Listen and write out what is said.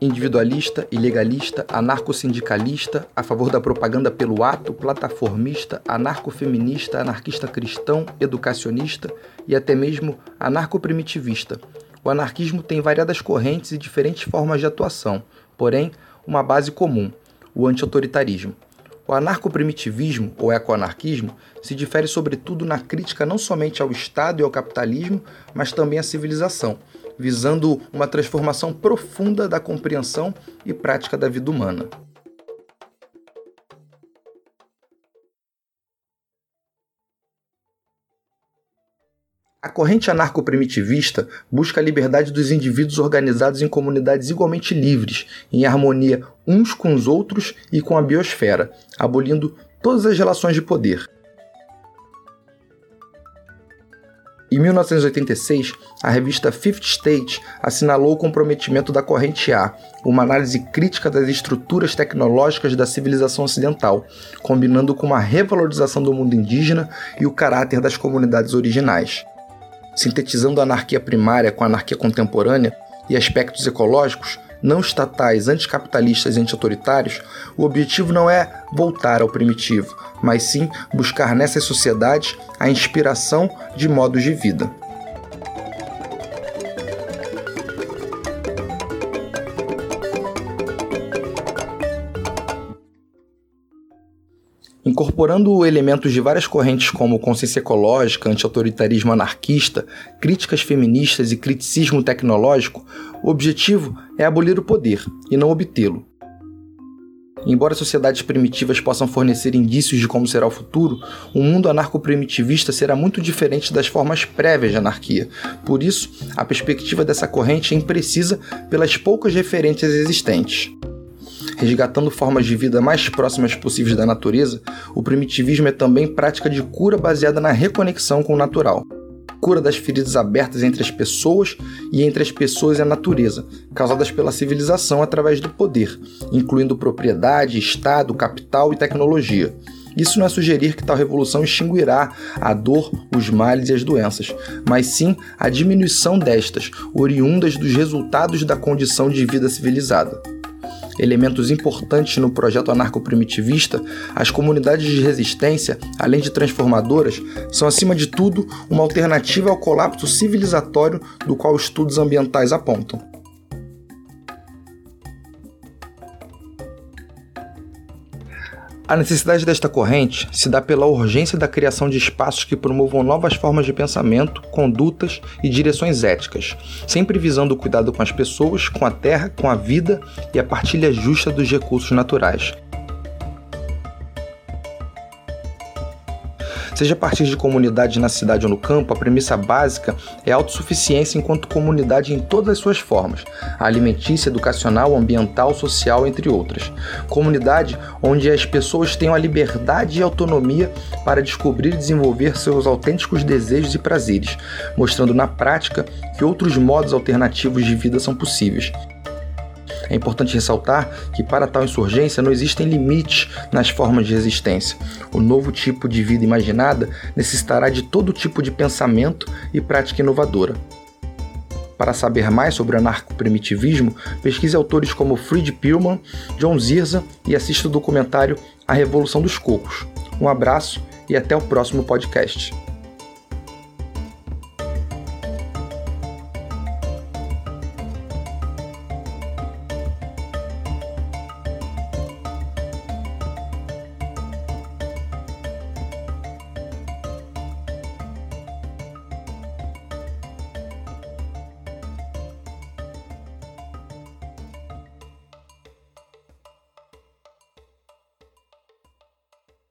individualista, ilegalista, anarcossindicalista, a favor da propaganda pelo ato, plataformista, anarcofeminista, anarquista cristão, educacionista e até mesmo anarcoprimitivista. O anarquismo tem variadas correntes e diferentes formas de atuação, porém, uma base comum: o anti-autoritarismo. O anarcoprimitivismo, ou ecoanarquismo, se difere sobretudo na crítica não somente ao Estado e ao capitalismo, mas também à civilização, visando uma transformação profunda da compreensão e prática da vida humana. A corrente anarco-primitivista busca a liberdade dos indivíduos organizados em comunidades igualmente livres, em harmonia uns com os outros e com a biosfera, abolindo todas as relações de poder. Em 1986, a revista Fifth State assinalou o comprometimento da corrente A, uma análise crítica das estruturas tecnológicas da civilização ocidental, combinando com uma revalorização do mundo indígena e o caráter das comunidades originais. Sintetizando a anarquia primária com a anarquia contemporânea e aspectos ecológicos, não estatais, anticapitalistas e anti-autoritários, o objetivo não é voltar ao primitivo, mas sim buscar nessas sociedades a inspiração de modos de vida. Incorporando elementos de várias correntes como consciência ecológica, anti-autoritarismo anarquista, críticas feministas e criticismo tecnológico, o objetivo é abolir o poder e não obtê-lo. Embora sociedades primitivas possam fornecer indícios de como será o futuro, o mundo anarco-primitivista será muito diferente das formas prévias de anarquia. Por isso, a perspectiva dessa corrente é imprecisa pelas poucas referências existentes resgatando formas de vida mais próximas possíveis da natureza, o primitivismo é também prática de cura baseada na reconexão com o natural. Cura das feridas abertas entre as pessoas e entre as pessoas e a natureza, causadas pela civilização através do poder, incluindo propriedade, Estado, capital e tecnologia. Isso não é sugerir que tal revolução extinguirá a dor, os males e as doenças, mas sim a diminuição destas, oriundas dos resultados da condição de vida civilizada elementos importantes no projeto anarco-primitivista, as comunidades de resistência, além de transformadoras, são acima de tudo uma alternativa ao colapso civilizatório do qual estudos ambientais apontam. A necessidade desta corrente se dá pela urgência da criação de espaços que promovam novas formas de pensamento, condutas e direções éticas, sempre visando o cuidado com as pessoas, com a terra, com a vida e a partilha justa dos recursos naturais. Seja a partir de comunidade na cidade ou no campo, a premissa básica é a autossuficiência enquanto comunidade em todas as suas formas, alimentícia, educacional, ambiental, social, entre outras. Comunidade onde as pessoas tenham a liberdade e autonomia para descobrir e desenvolver seus autênticos desejos e prazeres, mostrando na prática que outros modos alternativos de vida são possíveis. É importante ressaltar que, para tal insurgência, não existem limites nas formas de resistência. O novo tipo de vida imaginada necessitará de todo tipo de pensamento e prática inovadora. Para saber mais sobre o anarco-primitivismo, pesquise autores como Fried Pirman, John Zirza e assista o documentário A Revolução dos Cocos. Um abraço e até o próximo podcast.